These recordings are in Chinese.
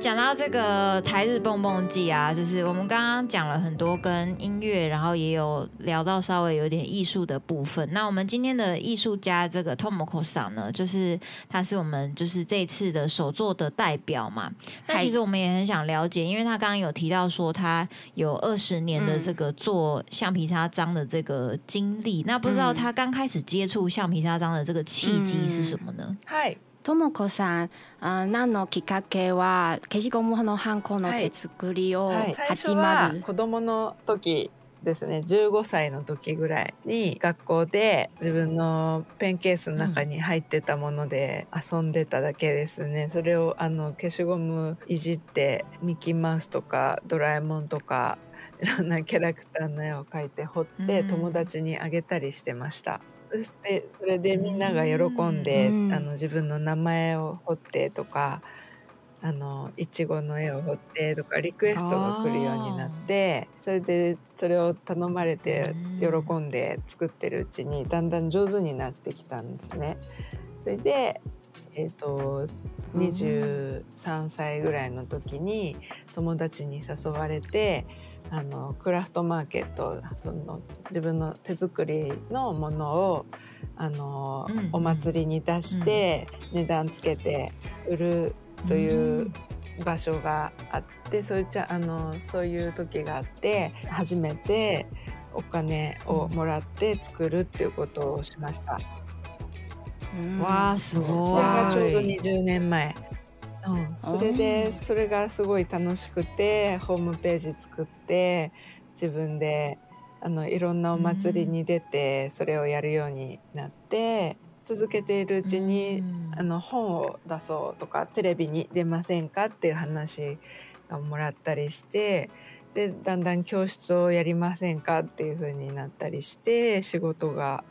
讲到这个台日蹦蹦记啊，就是我们刚刚讲了很多跟音乐，然后也有聊到稍微有点艺术的部分。那我们今天的艺术家这个 Tomoko 哨呢，就是他是我们就是这次的首作的代表嘛。那其实我们也很想了解，因为他刚刚有提到说他有二十年的这个做橡皮擦章的这个经历。那不知道他刚开始接触橡皮擦章的这个契机是什么呢？嗨。ともこさん、あ何のきっかけは消しゴムのハンコの手作りを始まる、はい、子供の時ですね15歳の時ぐらいに学校で自分のペンケースの中に入ってたもので遊んでただけですね、うん、それをあの消しゴムいじってミッキーマウスとかドラえもんとかいろんなキャラクターの絵を描いて彫って友達にあげたりしてました。うんそそれでみんなが喜んで、うん、あの自分の名前を彫ってとかあのいちごの絵を彫ってとかリクエストが来るようになってそれでそれを頼まれて喜んで作ってるうちにだんだん上手になってきたんですね。それでえーと、23歳ぐらいの時に友達に誘われてあのクラフトマーケットその自分の手作りのものをあの、うんお祭りに出して、うん、値段つけて売るという場所があって、うん、そういうあのそういう時があって初めてお金をもらって作るっていうことをしました。うん、わあすごい。これがちょうど20年前。うん、それでそれがすごい楽しくてホームページ作って自分であのいろんなお祭りに出て、それをやるようになって続けているうちに、うん、あの本を出そうとかテレビに出ませんかっていう話をもらったりしてでだんだん教室をやりませんかっていうふうになったりして仕事が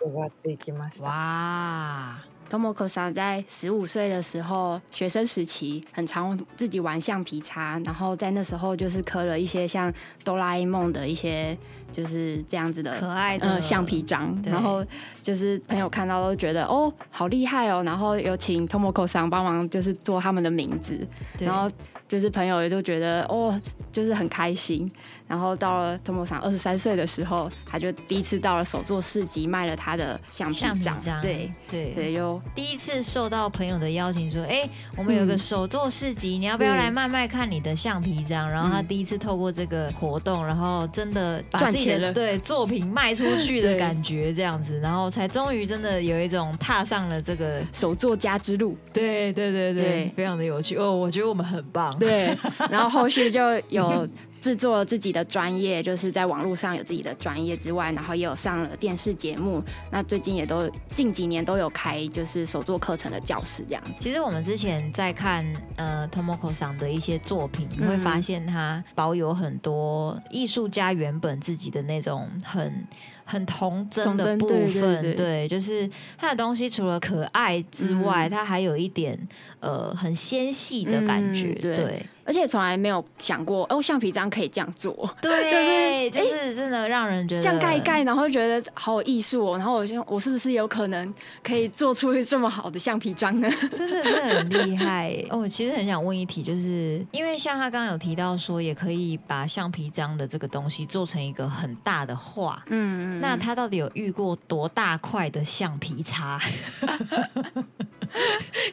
終わっていきました。Tomoko 在十五岁的时候，学生时期，很常自己玩橡皮擦，然后在那时候就是磕了一些像哆啦 A 梦的一些。就是这样子的可爱，呃、橡皮章。然后就是朋友看到都觉得哦，好厉害哦。然后有请 Tomoko 桑帮忙，就是做他们的名字。然后就是朋友也就觉得哦，就是很开心。然后到了 Tomoko 桑二十三岁的时候，他就第一次到了首座市集卖了他的橡皮章。对对，所以就第一次受到朋友的邀请，说：“哎，我们有个首座市集，你要不要来卖卖看你的橡皮章？”然后他第一次透过这个活动，然后真的把。对作品卖出去的感觉，这样子，然后才终于真的有一种踏上了这个手作家之路。对对对对，非常的有趣哦，我觉得我们很棒。对，然后后续就有。制作自己的专业，就是在网络上有自己的专业之外，然后也有上了电视节目。那最近也都近几年都有开，就是手作课程的教室这样子。其实我们之前在看呃 Tomoko 上的一些作品，你会发现他保有很多艺术家原本自己的那种很。很童真的部分，对，就是它的东西除了可爱之外，它还有一点呃很纤细的感觉，对。而且从来没有想过，哦，橡皮章可以这样做，对，就是，就是真的让人觉得这样盖一盖，然后觉得好有艺术。然后我就，我是不是有可能可以做出这么好的橡皮章呢？真的是很厉害。哦，其实很想问一题，就是因为像他刚刚有提到说，也可以把橡皮章的这个东西做成一个很大的画，嗯嗯。那他到底有遇过多大块的橡皮擦？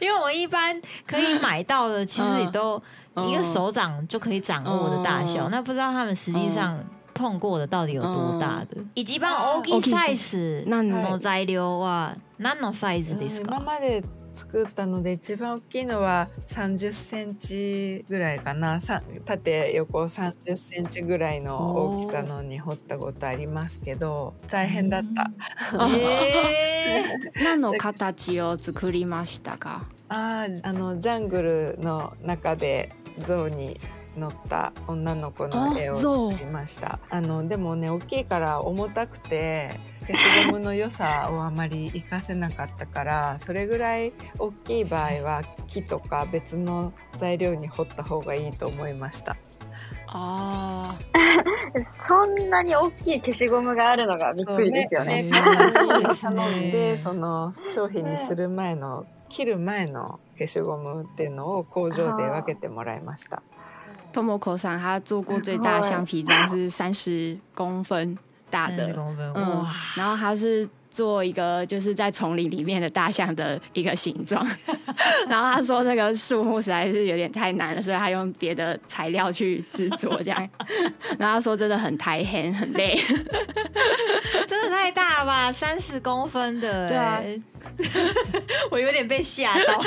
因为我一般可以买到的，其实都一个手掌就可以掌握的大小。那不知道他们实际上碰过的到底有多大的？以及帮 Oki size 的材料啊，なんのサイズですか？作ったので一番大きいのは30センチぐらいかな縦横30センチぐらいの大きさのに彫ったことありますけど大変だった。えー、何の形を作りましたかああのジャングルの中で象に乗った女の子の絵を作りましたあのでもね大きいから重たくて消しゴムの良さをあまり活かせなかったからそれぐらい大きい場合は木とか別の材料に掘った方がいいと思いました。あそんなに大きい消しゴムがあるのがびっくりですよね。そうでね。でその商品にする前の、切る前の消しゴムっていうのを工場で分けてもらいました。ともこさん、他做过最大橡皮章是三十公分。大的，哇！然后他是做一个就是在丛林里面的大象的一个形状，然后他说那个树木实在是有点太难了，所以他用别的材料去制作，这样。然后他说真的很抬很很累，真的太大了吧？三十公分的，对啊，我有点被吓到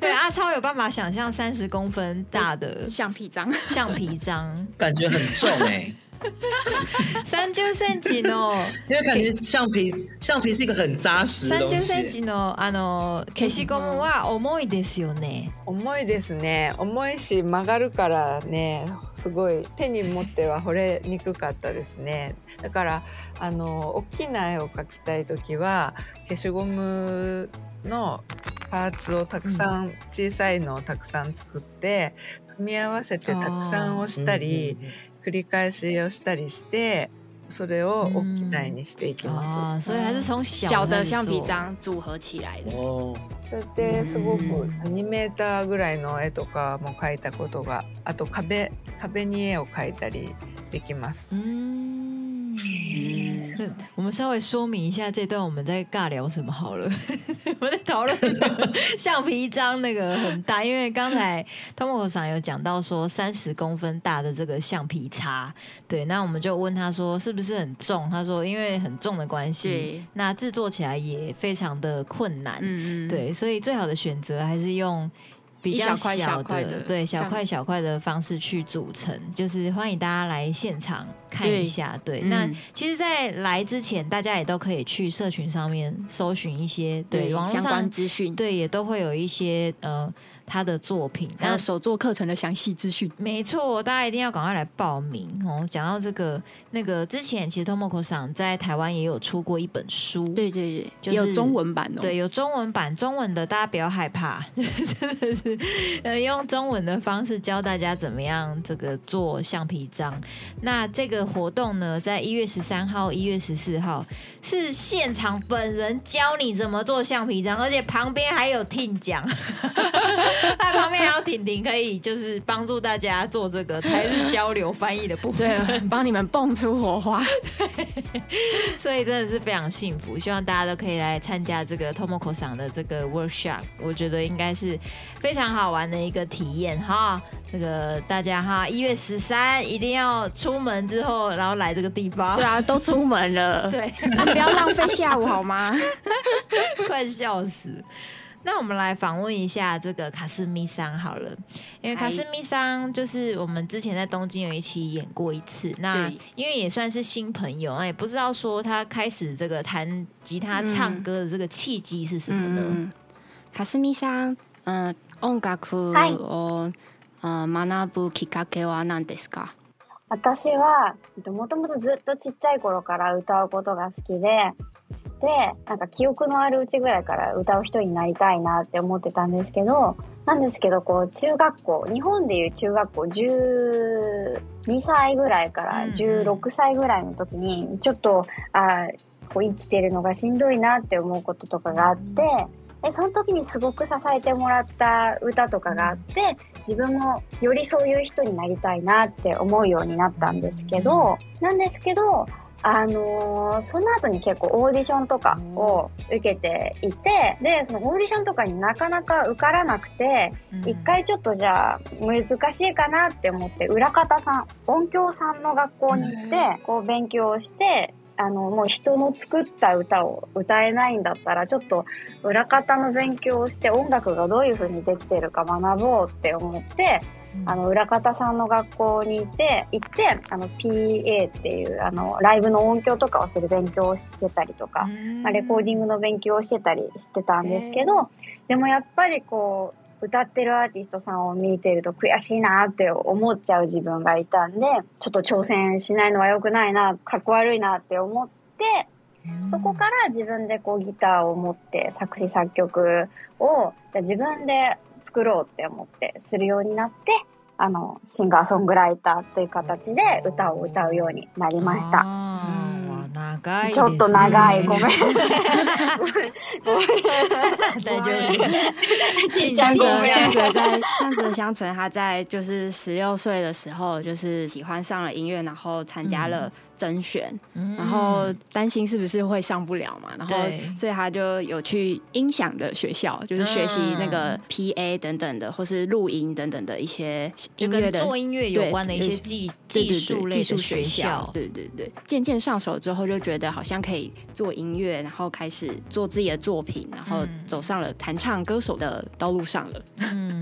对阿超有办法想象三十公分大的橡皮章，橡皮章感觉很重哎。三十センチの因为感觉橡皮橡皮是一个很扎实的三十センチのあの消しゴムは重いですよね。重いですね。重いし曲がるからね、すごい手に持っては掘れにくかったですね。だからあの大きな絵を描きたい時は消しゴムのパーツをたくさん、小さいのをたくさん作って組み合わせてたくさん押したり、繰り返しをしたりして。それを大きな絵にしていきます。所以还そ从小的橡皮章组合起来的。それですごくアニメーターぐらいの絵とかも描いたことが、あと壁壁に絵を描いたりできます。うん我们稍微说明一下这段我们在尬聊什么好了。我们在讨论 橡皮章那个很大，因为刚才汤姆和上有讲到说三十公分大的这个橡皮擦，对，那我们就问他说是不是很重？他说因为很重的关系，那制作起来也非常的困难，嗯，对，所以最好的选择还是用。比较小的，对小块小块的方式去组成，就是欢迎大家来现场看一下。对，那其实，在来之前，大家也都可以去社群上面搜寻一些对网络上资讯，对，也都会有一些呃。他的作品还有手作课程的详细资讯，没错，大家一定要赶快来报名哦！讲到这个那个之前，其实 Tomoko 上在台湾也有出过一本书，对对对，有中文版哦，对，有中文版中文的，大家不要害怕，真的是呃用中文的方式教大家怎么样这个做橡皮章。那这个活动呢，在一月十三号、一月十四号是现场本人教你怎么做橡皮章，而且旁边还有听讲。那 旁边还有婷婷，可以就是帮助大家做这个台日交流翻译的部分，帮你们蹦出火花。所以真的是非常幸福。希望大家都可以来参加这个 Tomoko 上的这个 workshop，我觉得应该是非常好玩的一个体验哈。这个大家哈，一月十三一定要出门之后，然后来这个地方。对啊，都出门了。对，不要浪费下午好吗？快笑死！那我们来访问一下这个卡斯米桑好了，因为卡斯米桑就是我们之前在东京有一期演过一次。那因为也算是新朋友，也不知道说他开始这个弹吉他、唱歌的这个契机是什么呢？卡斯米桑，嗯，音楽を、学ぶきっかけは何ですか？私は、ずっと小い頃から歌うことが好きで。てなんか記憶のあるうちぐらいから歌う人になりたいなって思ってたんですけどなんですけどこう中学校日本でいう中学校12歳ぐらいから16歳ぐらいの時にちょっとあこう生きてるのがしんどいなって思うこととかがあって。でその時にすごく支えてもらった歌とかがあって自分もよりそういう人になりたいなって思うようになったんですけどなんですけどあのー、その後に結構オーディションとかを受けていて、うん、で、そのオーディションとかになかなか受からなくて、一、うん、回ちょっとじゃあ難しいかなって思って、裏方さん、音響さんの学校に行って、こう勉強して、あの、もう人の作った歌を歌えないんだったら、ちょっと裏方の勉強をして音楽がどういう風にできてるか学ぼうって思って、あの裏方さんの学校にいて行ってあの PA っていうあのライブの音響とかをする勉強をしてたりとか、まあ、レコーディングの勉強をしてたりしてたんですけどでもやっぱりこう歌ってるアーティストさんを見てると悔しいなって思っちゃう自分がいたんでちょっと挑戦しないのは良くないなかっこ悪いなって思って。そこから自分でこうギターを持って作詞作曲を自分で作ろうって思ってするようになって、あの、シンガーソングライターという形で歌を歌うようになりました。不会不会在这里江泽江泽在江泽香纯他在就是十六岁的时候就是喜欢上了音乐然后参加了甄选然后担心是不是会上不了嘛然后所以他就有去音响的学校就是学习那个 pa 等等的或是录音等等的一些音乐的做音乐有关的一些技技术类型学校对对对渐渐上手之后我就觉得好像可以做音乐，然后开始做自己的作品，然后走上了弹唱歌手的道路上了。因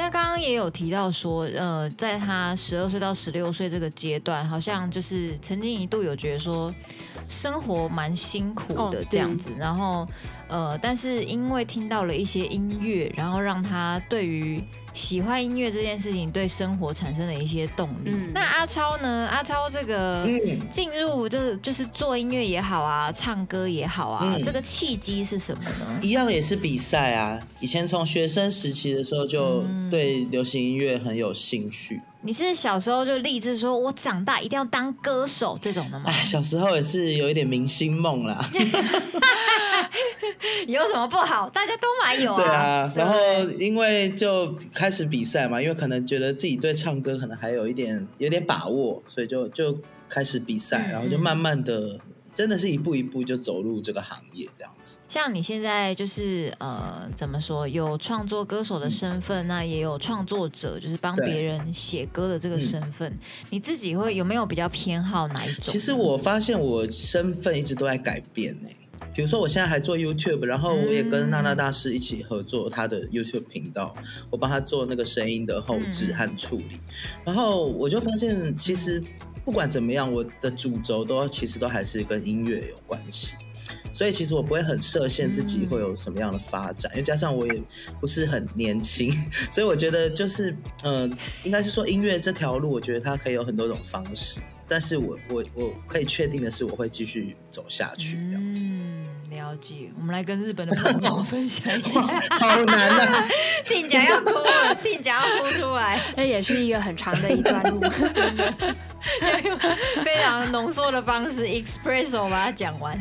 为刚刚也有提到说，呃，在他十二岁到十六岁这个阶段，好像就是曾经一度有觉得说。生活蛮辛苦的这样子，然后呃，但是因为听到了一些音乐，然后让他对于喜欢音乐这件事情对生活产生了一些动力。那阿超呢？阿超这个进入就是就是做音乐也好啊，唱歌也好啊，这个契机是什么呢？一样也是比赛啊。以前从学生时期的时候就对流行音乐很有兴趣。你是小时候就立志说我长大一定要当歌手这种的吗？哎，小时候也是。有一点明星梦啦。有什么不好？大家都买有对啊。然后因为就开始比赛嘛，因为可能觉得自己对唱歌可能还有一点有点把握，所以就就开始比赛，然后就慢慢的，真的是一步一步就走入这个行业这样子。像你现在就是呃，怎么说有创作歌手的身份，那也有创作者，就是帮别人写歌的这个身份，你自己会有没有比较偏好哪一种？其实我发现我身份一直都在改变呢。比如说我现在还做 YouTube，然后我也跟娜娜大师一起合作他的 YouTube 频道，我帮他做那个声音的后置和处理，然后我就发现其实不管怎么样，我的主轴都其实都还是跟音乐有关系。所以其实我不会很设限自己会有什么样的发展，又加上我也不是很年轻，所以我觉得就是嗯，应该是说音乐这条路，我觉得它可以有很多种方式。但是我我我可以确定的是，我会继续走下去这样子。嗯，了解。我们来跟日本的 朋友分享一下，好难啊！听讲要哭，听讲要哭出来，那也是一个很长的一段路，非常浓缩的方式，expresso 把它讲完。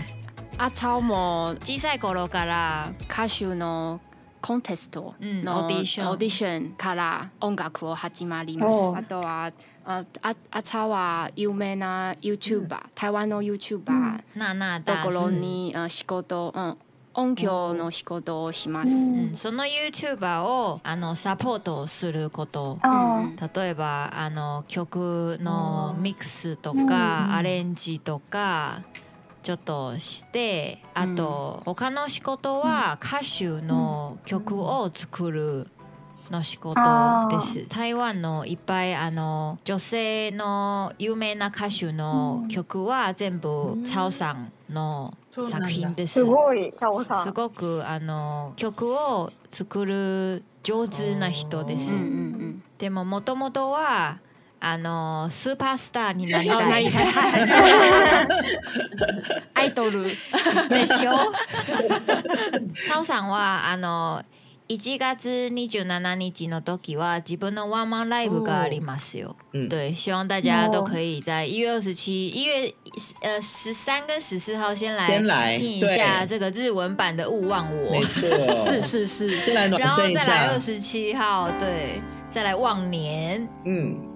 あちも小さい頃から歌手のコンテストのオーディションから音楽を始まります。あとはああちゃは有名な YouTuber、台湾の YouTuber ところに仕事、うん、音響の仕事をします、その YouTuber をあのサポートすること、例えばあの曲のミックスとか、アレンジとかちょっとしてあと他の仕事は歌手の曲を作るの仕事です台湾のいっぱいあの女性の有名な歌手の曲は全部チャオさんの作品です。すごいチャオさんすごくあの曲を作る上手な人です。でももともとはあのスーパースターになりたい、アイドルでしょ。曹 さんはあの一月二十七日の時は自分のワンマンライブがありますよ。对，希望大家都可以在一月二十七、一月呃十三跟十四号先来听一下这个日文版的勿忘我。没错，是是是，再来暖身一下。再来二十七号，对，再来忘年。嗯。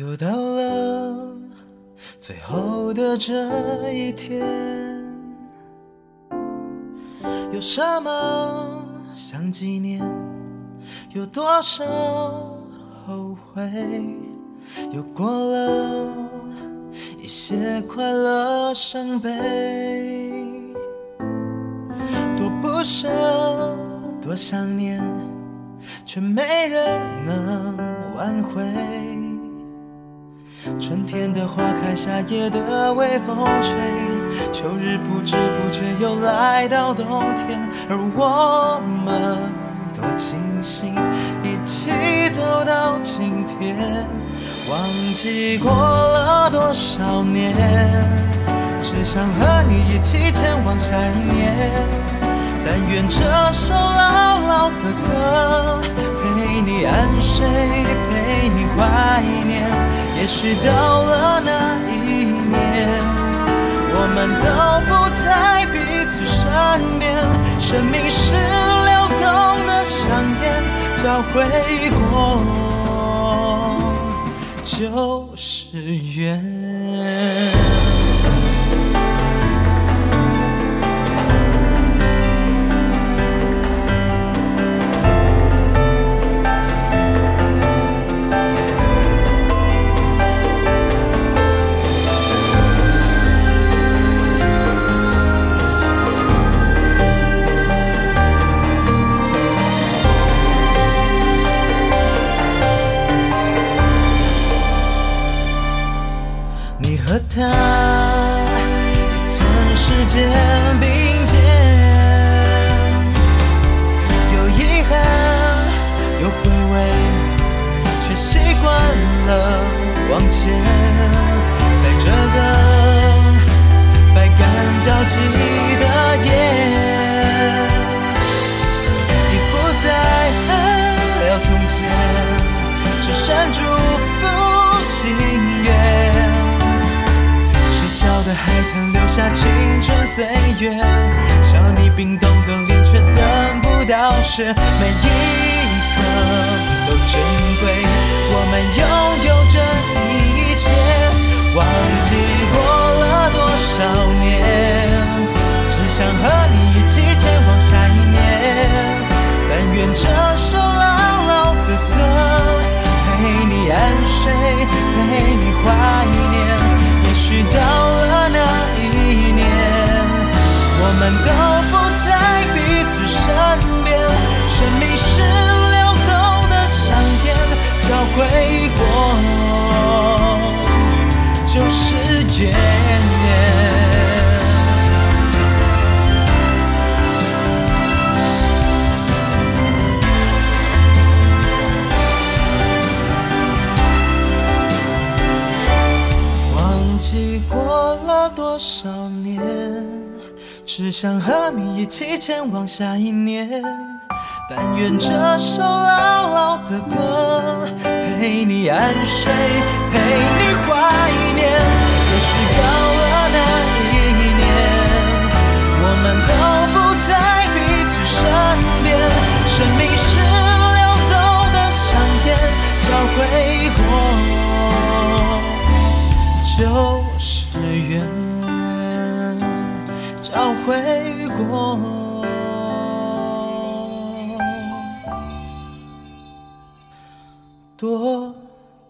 又到了最后的这一天，有什么想纪念？有多少后悔？又过了一些快乐、伤悲，多不舍，多想念，却没人能挽回。春天的花开，夏夜的微风吹，秋日不知不觉又来到冬天，而我们多庆幸一起走到今天，忘记过了多少年，只想和你一起前往下一年。但愿这首老老的歌，陪你安睡，陪你怀念。也许到了那一年，我们都不在彼此身边。生命是流动的香烟，交回过就是缘。那青春岁月，像你冰冻的脸，却等不到雪。每一刻都珍贵，我们拥有这一切，忘记过了多少年，只想和你一起前往下一年。但愿这首老老的歌，陪你安睡，陪你怀念。也许到了。都不在彼此身边，生命是流动的闪电，交汇过就是眼。忘记过了多少。只想和你一起前往下一年，但愿这首老老的歌陪你安睡，陪你怀念。也许到了那一年，我们都不在彼此身边。生命是流动的香烟，交汇过就。教回过，多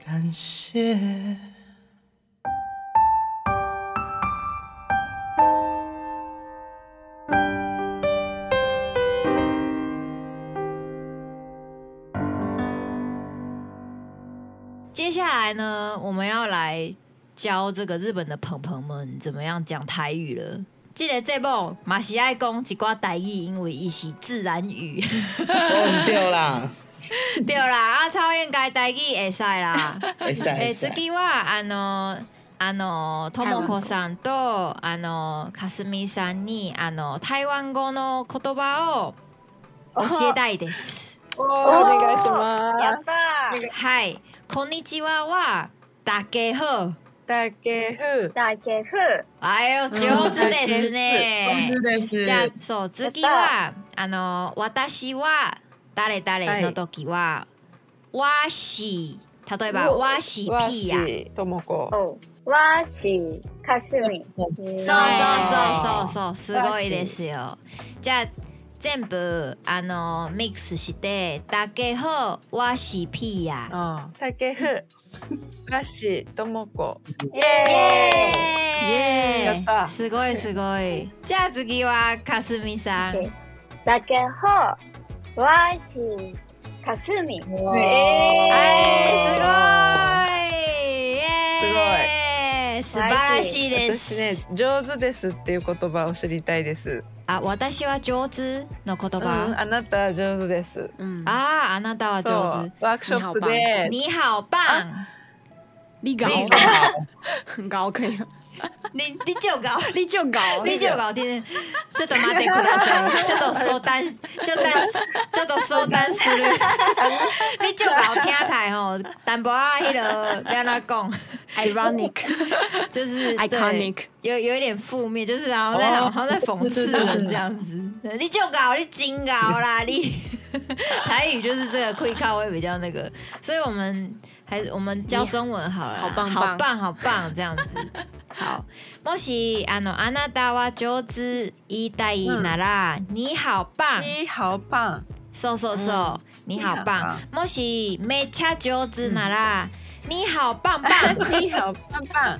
感谢。接下来呢，我们要来教这个日本的朋朋们怎么样讲台语了。记个节目嘛是爱讲一挂台语，因为伊是自然语。对啦，对啦，啊，超应该台语会使啦。诶，接下话，啊の啊のトモコさんとあのカスミさんにあの台湾語の言葉を教えたいです。お願いします。やった。はい，こんにちは、は、大家好。たけふ。だけふ。あよ、上手ですね。上手です。じゃあ、そう、次は、あの、私は、誰誰の時は、わし、例えば、わし、ピーや。ともこ。わし、かすみ。そうそうそうそう、すごいですよ。じゃあ、全部あのミックスしてだけふわしピーや。だけふガッシーともこ。イエーイ。イエーイ。やった。すごいすごい。じゃあ次はかすみさん。だけほ、わし、かすみ。ええすごい。す。素晴らしいです。私ね、上手ですっていう言葉を知りたいです。あ、私は上手の言葉。うん、あなたは上手です。うん、ああ、あなたは上手。ワークショップで。你好棒。你 你就搞，你就搞，你就搞，天天就多马达古拉说，就多说单，就单，就多说单说。你就搞听开吼，淡薄啊，迄落跟他讲，ironic，就是，iconic，有有一点负面，就是然后在，好像在讽刺人这样子。你就搞，你警告啦，你。台语就是这个，quick，会比较那个，所以我们还是我们教中文好了，好棒，好棒，好棒，这样子。好，もしあのあなたは上手言いたいなら、うん、你好棒。你好棒。そうそうそう。うん、你好棒。もしめっちゃ上手なら、うん、你好棒棒。你好棒棒。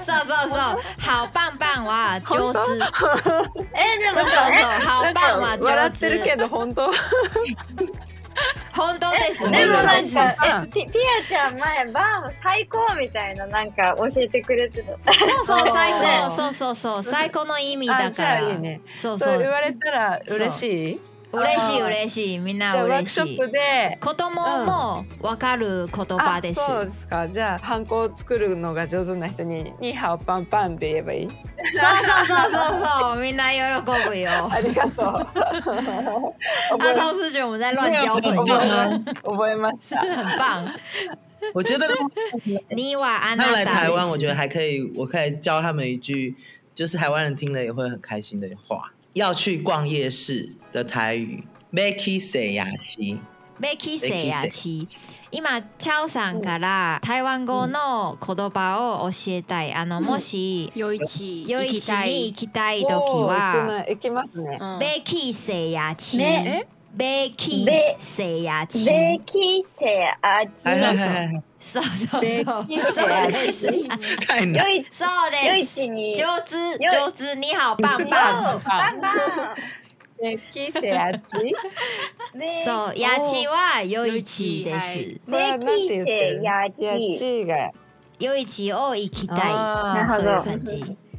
そうそうそう。好棒棒は上手。えでもそうそうそう。好棒は上手。笑ってるけど本当。本当ですね。でもなんか、ピアちゃん前、バーも最高みたいななんか教えてくれてた。そうそう、最高。そうそうそう。最高の意味だから。そうそう。言われたら嬉しい嬉しい嬉しいみんなじゃあワークショップで子供もわかる言葉です、あそうですかじゃあハンコを作るのが上手な人に「ニーハオパンパン」って言えばいいそうそうそうそうそう みんな喜ぶよありがとうう。阿え超市う。我们在乱う。あ、友，覚えました很棒。我觉得你瓦安他们 来娜う。台湾，我觉得还可以，我可以教他们一句，就是台湾人听了也会很开心的话。要去逛夜市的台语，Makey sayya chi，Makey sayya chi，伊玛敲上噶啦，台湾国の言葉を教えたい。あのもし、夜市、夜市に行きたい時は、行きますね。Makey sayya chi，Makey sayya chi，Makey sayya chi。そうそうそう。そうです。上手、上手、你好、パンパン。パンパン。で、キセヤチ。そう、ヤチはヨイチです。で、キチが。ヨイチを行きたい。そういう感じ。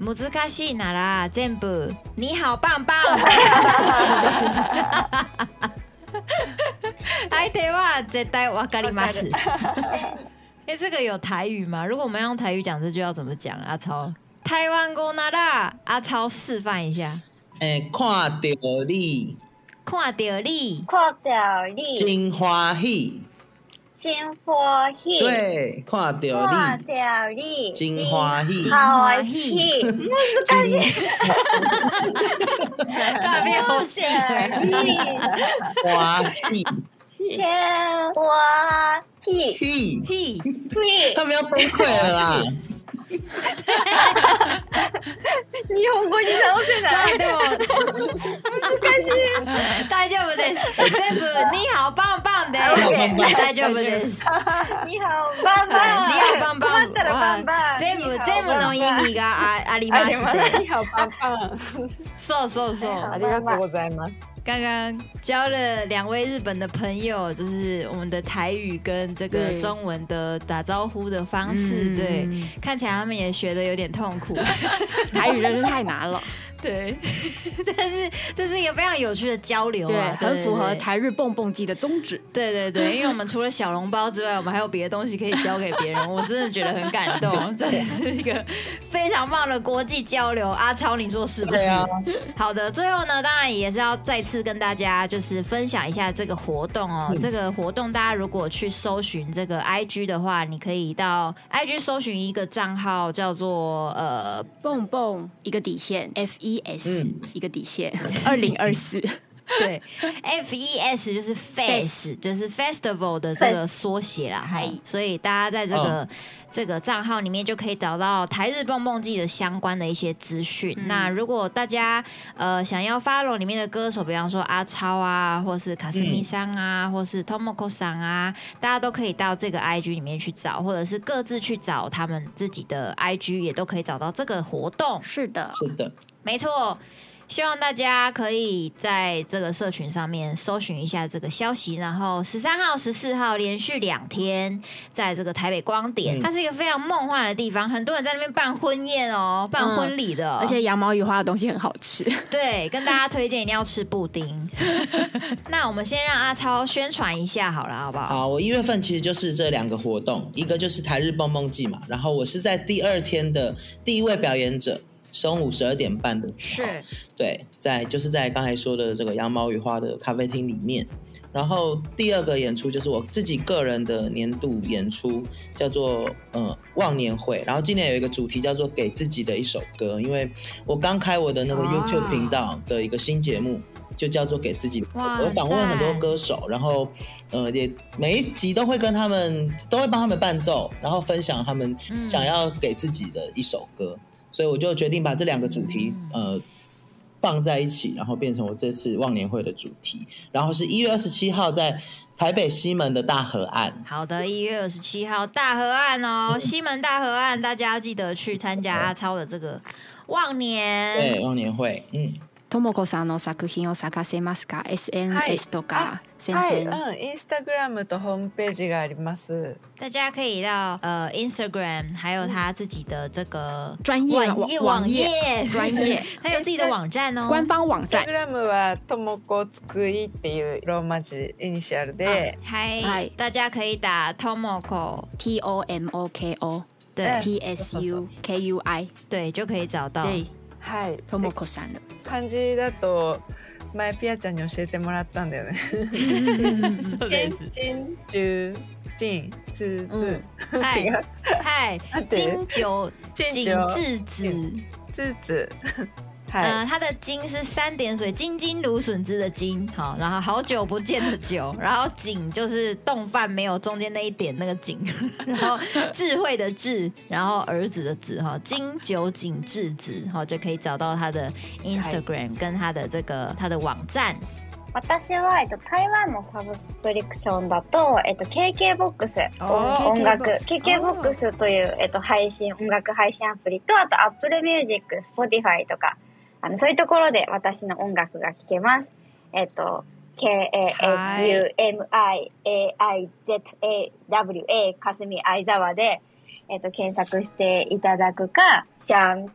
難しいなら全部你好棒棒。哎，对哇，在台湾咖喱妈子。哎，这个有台语吗？如果我们用台语讲这句要怎么讲？阿超，台湾国那啦，阿超示范一下。哎，看到你，看到你，看到你，真欢喜。真欢喜，对，看到你，看到你，真欢喜，真欢喜，真开心，哈哈哈哈哈哈！特别高兴，欢喜，欢，喜，喜，喜，对，他们要崩溃了，哈哈哈哈哈哈！你用过你想说哪一句？真 开心，大家觉得，师傅你好棒。大丈夫です。バンバン。ハバンバン。全部全部の意味があります。て。そうそうそう。ありがとうございます。刚刚交了两位日本的朋友，就是我们的台语跟这个中文的打招呼的方式，对，看起来他们也学的有点痛苦。台语真是太难了。对，但是这是一个非常有趣的交流啊，很符合台日蹦蹦机的宗旨。对对对，因为我们除了小笼包之外，我们还有别的东西可以教给别人，我真的觉得很感动，这是一个非常棒的国际交流。阿超，你说是不对啊。好的，最后呢，当然也是要再次。是跟大家就是分享一下这个活动哦。这个活动大家如果去搜寻这个 IG 的话，你可以到 IG 搜寻一个账号叫做呃蹦蹦一个底线 FES 一个底线二零二四。对，F E S 就是 Face，就是 Festival 的这个缩写啦，所以大家在这个这个账号里面就可以找到台日蹦蹦自的相关的一些资讯。那如果大家呃想要 follow 里面的歌手，比方说阿超啊，或是卡斯米桑啊，或是 Tomoko 桑啊，大家都可以到这个 I G 里面去找，或者是各自去找他们自己的 I G，也都可以找到这个活动。是的，是的，没错。希望大家可以在这个社群上面搜寻一下这个消息，然后十三号、十四号连续两天在这个台北光点，它是一个非常梦幻的地方，很多人在那边办婚宴哦，办婚礼的，而且羊毛雨花的东西很好吃。对，跟大家推荐，一定要吃布丁。那我们先让阿超宣传一下好了，好不好？好，我一月份其实就是这两个活动，一个就是台日蹦蹦记嘛，然后我是在第二天的第一位表演者。中午十二点半的时候，对，在就是在刚才说的这个“羊毛与花”的咖啡厅里面。然后第二个演出就是我自己个人的年度演出，叫做“呃忘年会”。然后今年有一个主题叫做“给自己的一首歌”，因为我刚开我的那个 YouTube 频道的一个新节目，就叫做“给自己”。我访问很多歌手，然后呃，也每一集都会跟他们都会帮他们伴奏，然后分享他们想要给自己的一首歌。所以我就决定把这两个主题，呃，放在一起，然后变成我这次忘年会的主题。然后是一月二十七号在台北西门的大河岸。好的，一月二十七号大河岸哦，西门大河岸，大家要记得去参加阿超的这个忘年，对，忘年会，嗯。ともこさんの作品を探せますか SNS とか、はい、はい、インスタグラムとホームページがあります。大家可以到呃 Instagram，还有他自己的这个专业网页专业，他 有自己的网站哦，官方网站。Instagram はともこつくいっていうローマ字イニシャルで、はい、大家可以打ともこ T O M O K O 对 T S U K U I 对就可以找到。对はい智子さんの漢字だと前ピアちゃんに教えてもらったんだよね。そうです。金子つ。はい、はい、金子金つ子つ。呃，它的“金”是三点水，“金金芦笋汁”的“金”好，然后“好久不见”的“久”，然后“景”就是动饭没有中间那一点那个“景 ”，然后“智慧”的“智”，然后“儿子”的“子”哈，“金九景智子”哈就可以找到他的 Instagram 跟他的这个他的网站。私はえっと台湾のサブスクリプションだとえっと KKBOX。音楽 KKBOX というえっと配信音楽配信アプリとあと Apple Music、Spotify とか。あの、そういうところで私の音楽が聴けます。えっ、と、k-a-s-u-m-i-a-i-z-a-w-a かすみあいざわで、えっ、と、検索していただくか、シャンツ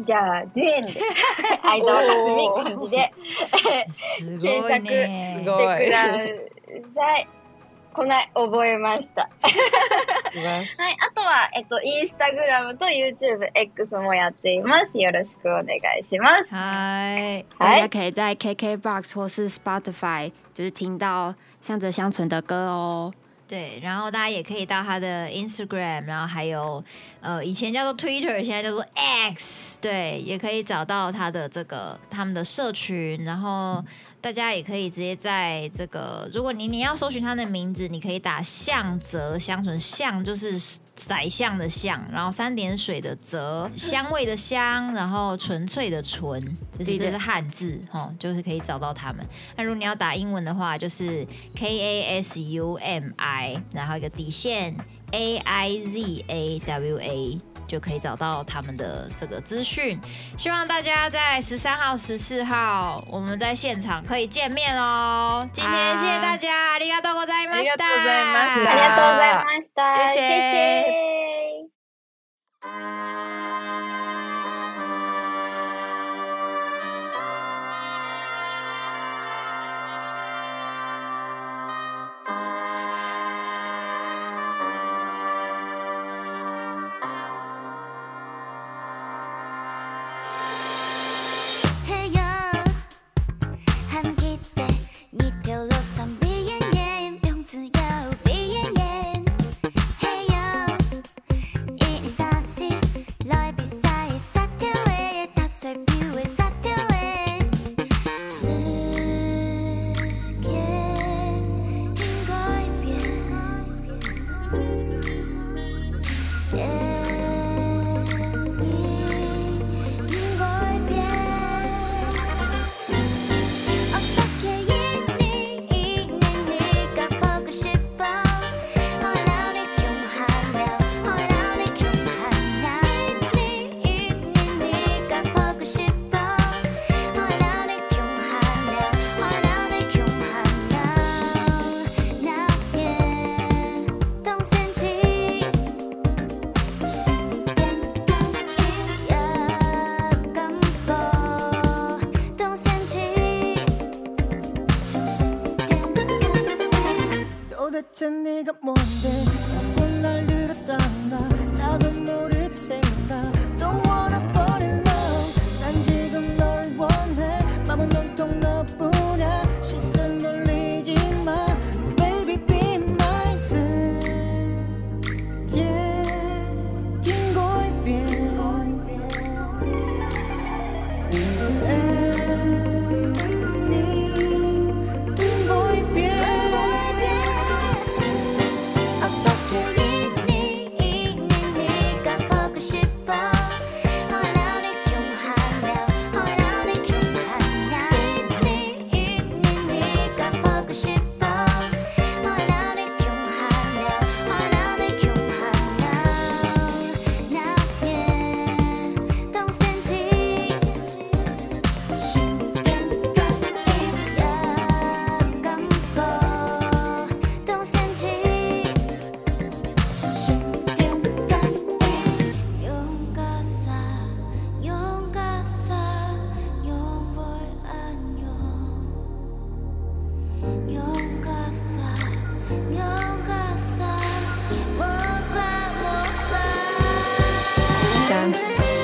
ージャーゼンで、いざわかすみ感じで、検索してください。こない覚えました。はい、あとは、えっと、インスタグラムと YouTube、X もやっています。よろしくお願いします。はい，大家可以在 KKBox 或是 Spotify 就是听到向着相存的歌哦。对，然后大家也可以到他的 Instagram，然后还有呃，以前叫做 Twitter，现在叫做 X，对，也可以找到他的这个他们的社群，然后大家也可以直接在这个，如果你你要搜寻他的名字，你可以打相泽香醇，相就是宰相的相，然后三点水的泽，香味的香，然后纯粹的纯，就是这是汉字哦，就是可以找到他们。那如果你要打英文的话，就是 K A S U M I，然后一个底线 A I Z A W A。就可以找到他们的这个资讯。希望大家在十三号、十四号我们在现场可以见面哦。今天谢谢大家，ありがとうございました。ありがとうございました。ありがとうございました。谢谢。Peace.